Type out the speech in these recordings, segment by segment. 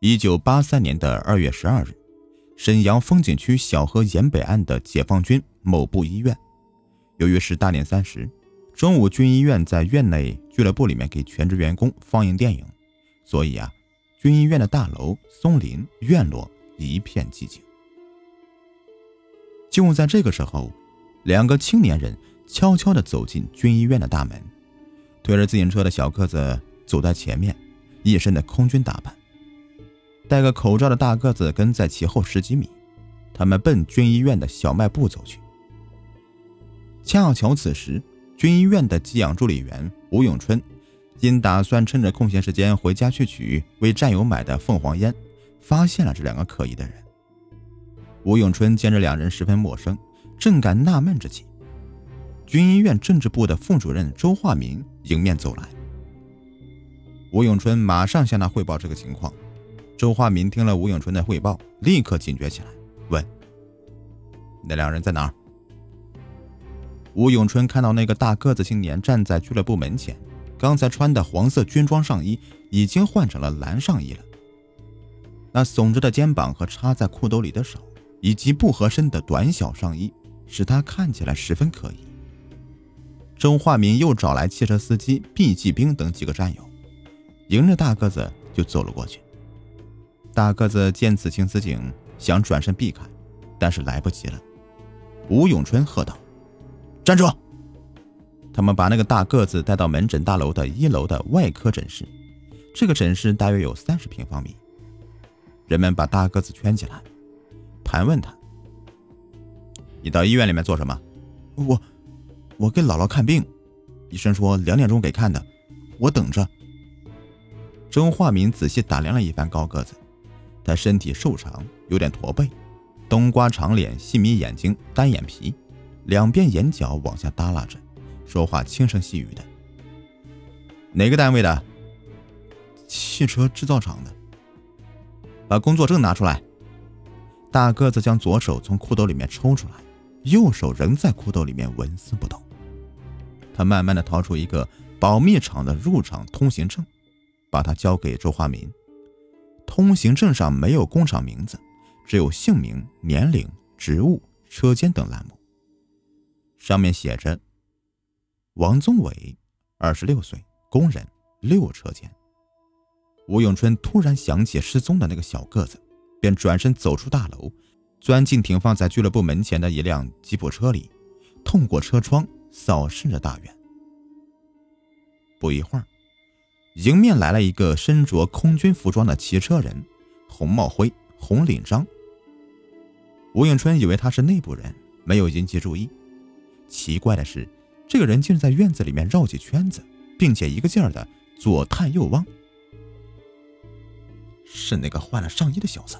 一九八三年的二月十二日，沈阳风景区小河沿北岸的解放军某部医院，由于是大年三十，中午军医院在院内俱乐部里面给全职员工放映电影，所以啊，军医院的大楼、松林、院落一片寂静。就在这个时候，两个青年人悄悄地走进军医院的大门，推着自行车的小个子走在前面，一身的空军打扮。戴个口罩的大个子跟在其后十几米，他们奔军医院的小卖部走去。恰巧此时，军医院的寄养助理员吴永春，因打算趁着空闲时间回家去取为战友买的凤凰烟，发现了这两个可疑的人。吴永春见这两人十分陌生，正感纳闷之际，军医院政治部的副主任周化民迎面走来。吴永春马上向他汇报这个情况。周化民听了吴永春的汇报，立刻警觉起来，问：“那两人在哪儿？”吴永春看到那个大个子青年站在俱乐部门前，刚才穿的黄色军装上衣已经换成了蓝上衣了。那耸着的肩膀和插在裤兜里的手，以及不合身的短小上衣，使他看起来十分可疑。周化民又找来汽车司机毕继兵等几个战友，迎着大个子就走了过去。大个子见此情此景，想转身避开，但是来不及了。吴永春喝道：“站住！”他们把那个大个子带到门诊大楼的一楼的外科诊室。这个诊室大约有三十平方米。人们把大个子圈起来，盘问他：“你到医院里面做什么？”“我，我给姥姥看病。医生说两点钟给看的，我等着。”周化民仔细打量了一番高个子。他身体瘦长，有点驼背，冬瓜长脸，细眯眼睛，单眼皮，两边眼角往下耷拉着，说话轻声细语的。哪个单位的？汽车制造厂的。把工作证拿出来。大个子将左手从裤兜里面抽出来，右手仍在裤兜里面纹丝不动。他慢慢的掏出一个保密厂的入厂通行证，把它交给周华民。通行证上没有工厂名字，只有姓名、年龄、职务、车间等栏目。上面写着：“王宗伟，二十六岁，工人，六车间。”吴永春突然想起失踪的那个小个子，便转身走出大楼，钻进停放在俱乐部门前的一辆吉普车里，透过车窗扫视着大院。不一会儿。迎面来了一个身着空军服装的骑车人，红帽徽、红领章。吴永春以为他是内部人，没有引起注意。奇怪的是，这个人竟然在院子里面绕起圈子，并且一个劲儿的左探右望。是那个换了上衣的小子。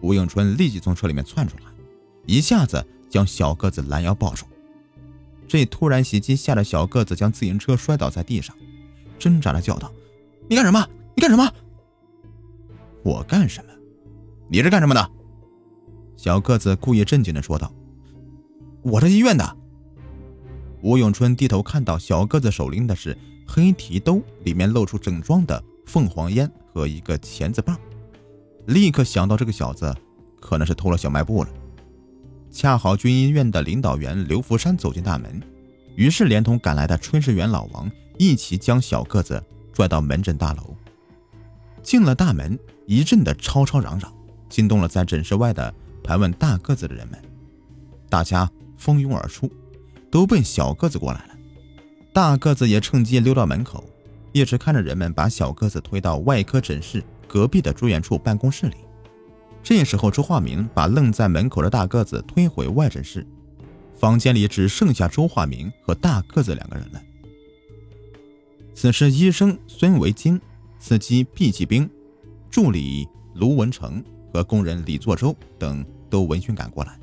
吴永春立即从车里面窜出来，一下子将小个子拦腰抱住。这突然袭击吓得小个子将自行车摔倒在地上。挣扎的叫道：“你干什么？你干什么？我干什么？你是干什么的？”小个子故意镇静的说道：“我是医院的。”吴永春低头看到小个子手拎的是黑提兜，里面露出整装的凤凰烟和一个钳子棒，立刻想到这个小子可能是偷了小卖部了。恰好军医院的领导员刘福山走进大门，于是连同赶来的炊事员老王。一起将小个子拽到门诊大楼。进了大门，一阵的吵吵嚷嚷，惊动了在诊室外的盘问大个子的人们。大家蜂拥而出，都奔小个子过来了。大个子也趁机溜到门口，一直看着人们把小个子推到外科诊室隔壁的住院处办公室里。这时候，周化民把愣在门口的大个子推回外诊室，房间里只剩下周化民和大个子两个人了。此时，医生孙维金、司机毕继兵、助理卢文成和工人李作周等都闻讯赶过来。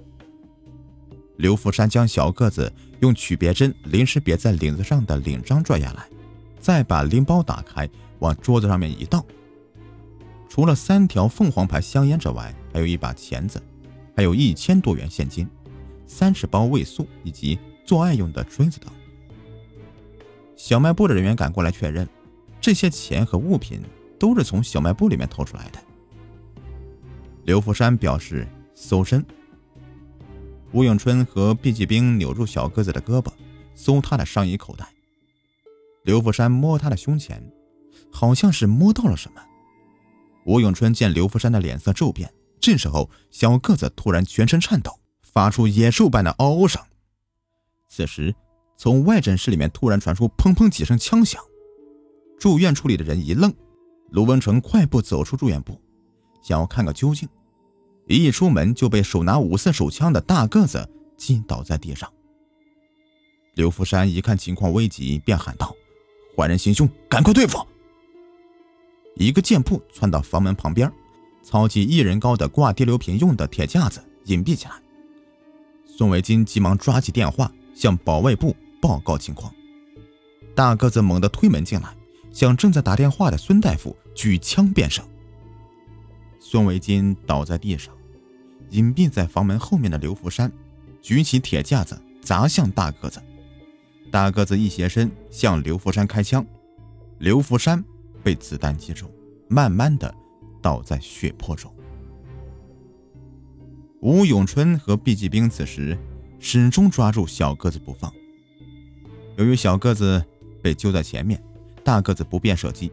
刘福山将小个子用曲别针临时别在领子上的领章拽下来，再把拎包打开，往桌子上面一倒。除了三条凤凰牌香烟之外，还有一把钳子，还有一千多元现金、三十包味素以及做爱用的锥子等。小卖部的人员赶过来确认，这些钱和物品都是从小卖部里面偷出来的。刘福山表示搜身。吴永春和毕继兵扭住小个子的胳膊，搜他的上衣口袋。刘福山摸他的胸前，好像是摸到了什么。吴永春见刘福山的脸色骤变，这时候小个子突然全身颤抖，发出野兽般的嗷嗷声。此时，从外诊室里面突然传出砰砰几声枪响，住院处理的人一愣。卢文成快步走出住院部，想要看个究竟。一出门就被手拿五四手枪的大个子击倒在地上。刘福山一看情况危急，便喊道：“坏人行凶，赶快对付！”一个箭步窜到房门旁边，操起一人高的挂滴流瓶用的铁架子，隐蔽起来。宋维金急忙抓起电话向保卫部报告情况。大个子猛地推门进来，向正在打电话的孙大夫举枪便射。孙维金倒在地上。隐蔽在房门后面的刘福山，举起铁架子砸向大个子。大个子一斜身向刘福山开枪，刘福山被子弹击中，慢慢的倒在血泊中。吴永春和毕继兵此时始终抓住小个子不放。由于小个子被揪在前面，大个子不便射击。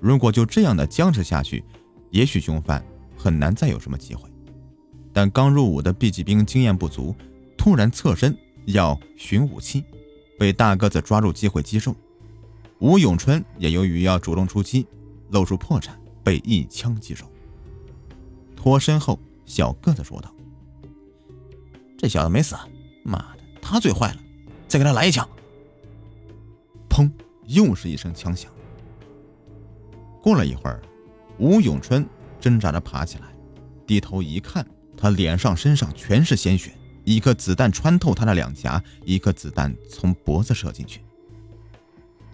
如果就这样的僵持下去，也许凶犯很难再有什么机会。但刚入伍的 B 级兵经验不足，突然侧身要寻武器，被大个子抓住机会击中。吴永春也由于要主动出击，露出破绽，被一枪击中。脱身后，小个子说道：“这小子没死，妈的，他最坏了，再给他来一枪。”砰！又是一声枪响。过了一会儿，吴永春挣扎着爬起来，低头一看。他脸上、身上全是鲜血，一颗子弹穿透他的两颊，一颗子弹从脖子射进去。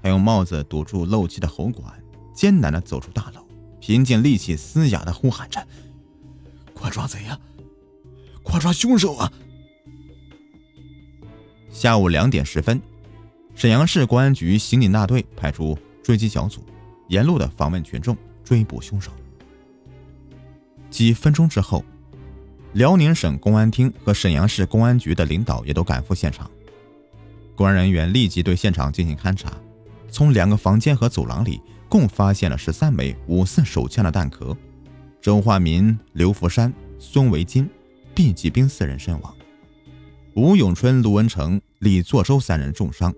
他用帽子堵住漏气的喉管，艰难地走出大楼，凭尽力气嘶哑地呼喊着：“快抓贼呀！快抓凶手啊！”下午两点十分，沈阳市公安局刑警大队派出追击小组，沿路的访问群众，追捕凶手。几分钟之后。辽宁省公安厅和沈阳市公安局的领导也都赶赴现场，公安人员立即对现场进行勘查，从两个房间和走廊里共发现了十三枚五四手枪的弹壳。周化民、刘福山、孙维金、毕继兵四人身亡，吴永春、卢文成、李作周三人重伤。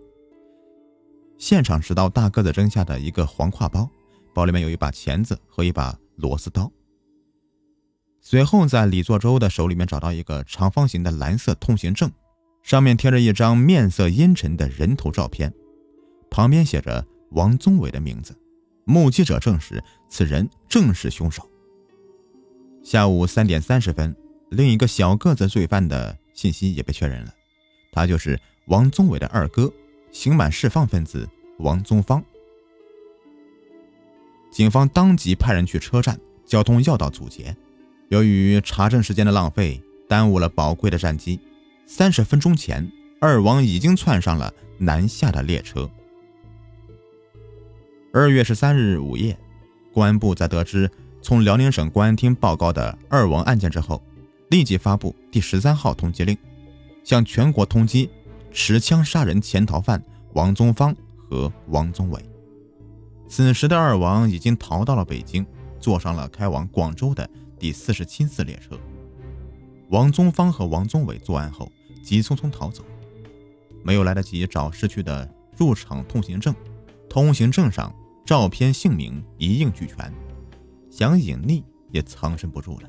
现场拾到大个子扔下的一个黄挎包，包里面有一把钳子和一把螺丝刀。随后，在李作周的手里面找到一个长方形的蓝色通行证，上面贴着一张面色阴沉的人头照片，旁边写着王宗伟的名字。目击者证实，此人正是凶手。下午三点三十分，另一个小个子罪犯的信息也被确认了，他就是王宗伟的二哥，刑满释放分子王宗芳。警方当即派人去车站交通要道阻截。由于查证时间的浪费，耽误了宝贵的战机。三十分钟前，二王已经窜上了南下的列车。二月十三日午夜，公安部在得知从辽宁省公安厅报告的二王案件之后，立即发布第十三号通缉令，向全国通缉持枪杀人潜逃犯王宗芳和王宗伟。此时的二王已经逃到了北京，坐上了开往广州的。第四十七次列车，王宗芳和王宗伟作案后急匆匆逃走，没有来得及找失去的入场通行证，通行证上照片、姓名一应俱全，想隐匿也藏身不住了。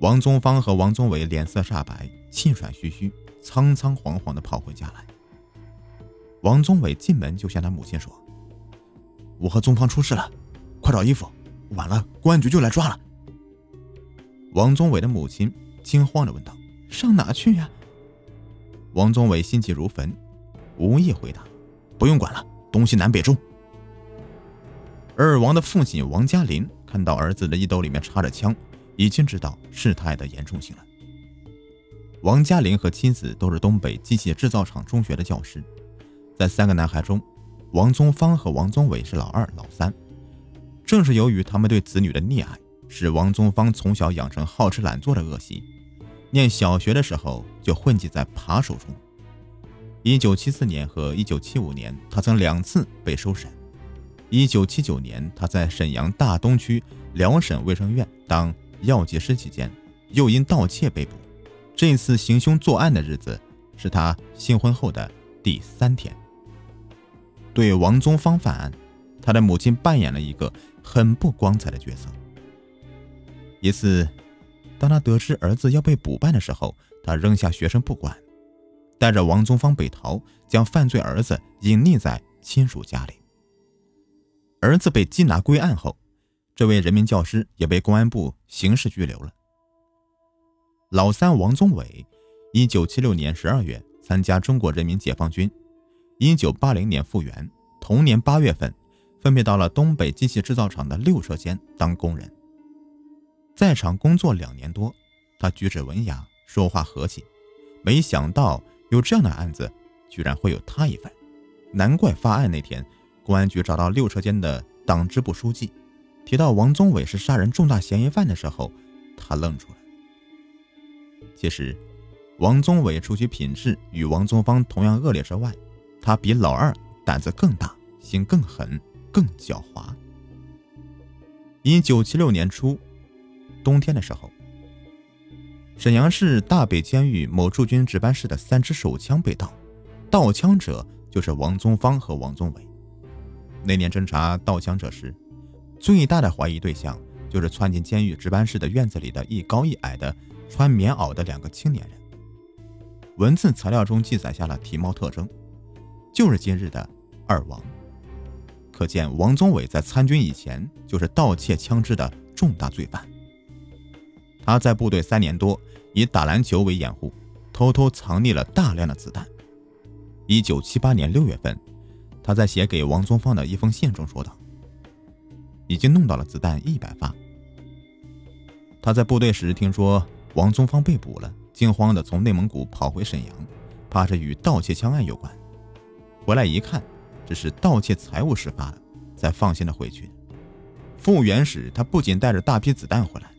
王宗芳和王宗伟脸色煞白，气喘吁吁，仓仓皇皇地跑回家来。王宗伟进门就向他母亲说：“我和宗芳出事了，快找衣服。”晚了，公安局就来抓了。王宗伟的母亲惊慌地问道：“上哪去呀？”王宗伟心急如焚，无意回答：“不用管了，东西南北中。”二王的父亲王嘉林看到儿子的衣兜里面插着枪，已经知道事态的严重性了。王嘉林和妻子都是东北机械制造厂中学的教师，在三个男孩中，王宗芳和王宗伟是老二、老三。正是由于他们对子女的溺爱，使王宗芳从小养成好吃懒做的恶习。念小学的时候就混迹在扒手中。一九七四年和一九七五年，他曾两次被收审。一九七九年，他在沈阳大东区辽沈卫生院当药剂师期间，又因盗窃被捕。这次行凶作案的日子是他新婚后的第三天。对王宗芳犯案，他的母亲扮演了一个很不光彩的角色。一次。当他得知儿子要被补办的时候，他扔下学生不管，带着王宗芳北逃，将犯罪儿子隐匿在亲属家里。儿子被缉拿归案后，这位人民教师也被公安部刑事拘留了。老三王宗伟，一九七六年十二月参加中国人民解放军，一九八零年复员，同年八月份，分配到了东北机器制造厂的六车间当工人。在场工作两年多，他举止文雅，说话和气。没想到有这样的案子，居然会有他一份。难怪发案那天，公安局找到六车间的党支部书记，提到王宗伟是杀人重大嫌疑犯的时候，他愣住了。其实，王宗伟除去品质与王宗芳同样恶劣之外，他比老二胆子更大，心更狠，更狡猾。一九七六年初。冬天的时候，沈阳市大北监狱某驻军值班室的三支手枪被盗，盗枪者就是王宗芳和王宗伟。那年侦查盗枪者时，最大的怀疑对象就是窜进监狱值班室的院子里的一高一矮的穿棉袄的两个青年人。文字材料中记载下了体貌特征，就是今日的二王。可见王宗伟在参军以前就是盗窃枪支的重大罪犯。他在部队三年多，以打篮球为掩护，偷偷藏匿了大量的子弹。一九七八年六月份，他在写给王宗芳的一封信中说道：“已经弄到了子弹一百发。”他在部队时听说王宗芳被捕了，惊慌地从内蒙古跑回沈阳，怕是与盗窃枪案有关。回来一看，只是盗窃财物事发了，才放心的回去。复员时，他不仅带着大批子弹回来。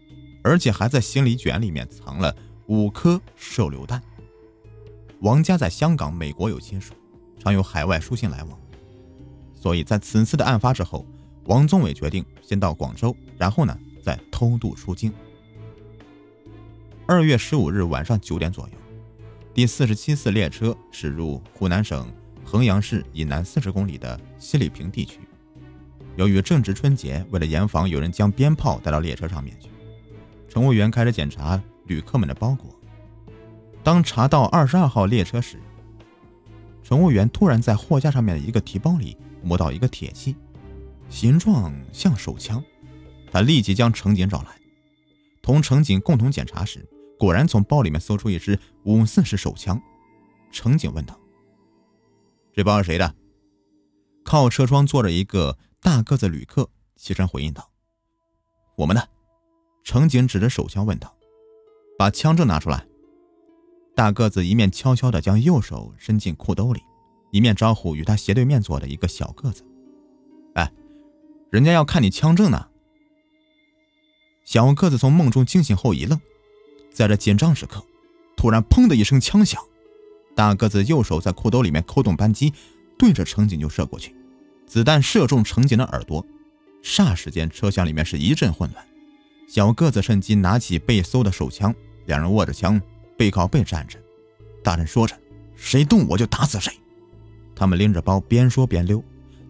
而且还在行李卷里面藏了五颗手榴弹。王家在香港、美国有亲属，常有海外书信来往，所以在此次的案发之后，王宗伟决定先到广州，然后呢再偷渡出境。二月十五日晚上九点左右，第四十七次列车驶入湖南省衡阳市以南四十公里的西里坪地区。由于正值春节，为了严防有人将鞭炮带到列车上面去。乘务员开始检查旅客们的包裹。当查到二十二号列车时，乘务员突然在货架上面的一个提包里摸到一个铁器，形状像手枪。他立即将乘警找来，同乘警共同检查时，果然从包里面搜出一支五四式手枪。乘警问道：“这包是谁的？”靠车窗坐着一个大个子旅客，起身回应道：“我们的。”乘警指着手枪问道：“把枪证拿出来。”大个子一面悄悄地将右手伸进裤兜里，一面招呼与他斜对面坐的一个小个子：“，人家要看你枪证呢。”小个子从梦中惊醒后一愣，在这紧张时刻，突然“砰”的一声枪响，大个子右手在裤兜里面扣动扳机，对着乘警就射过去，子弹射中乘警的耳朵，霎时间车厢里面是一阵混乱。小个子趁机拿起被搜的手枪，两人握着枪，背靠背站着，大声说着：“谁动我就打死谁。”他们拎着包边说边溜，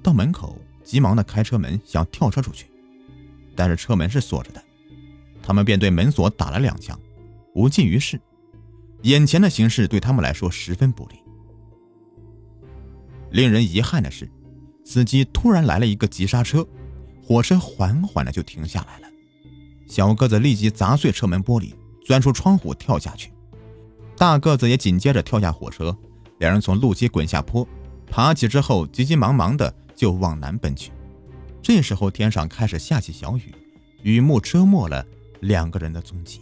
到门口急忙的开车门想跳车出去，但是车门是锁着的，他们便对门锁打了两枪，无济于事。眼前的形势对他们来说十分不利。令人遗憾的是，司机突然来了一个急刹车，火车缓缓的就停下来了。小个子立即砸碎车门玻璃，钻出窗户跳下去。大个子也紧接着跳下火车，两人从路基滚下坡，爬起之后急急忙忙的就往南奔去。这时候天上开始下起小雨，雨幕遮没了两个人的踪迹。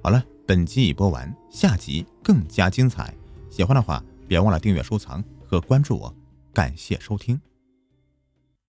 好了，本集已播完，下集更加精彩。喜欢的话别忘了订阅、收藏和关注我，感谢收听。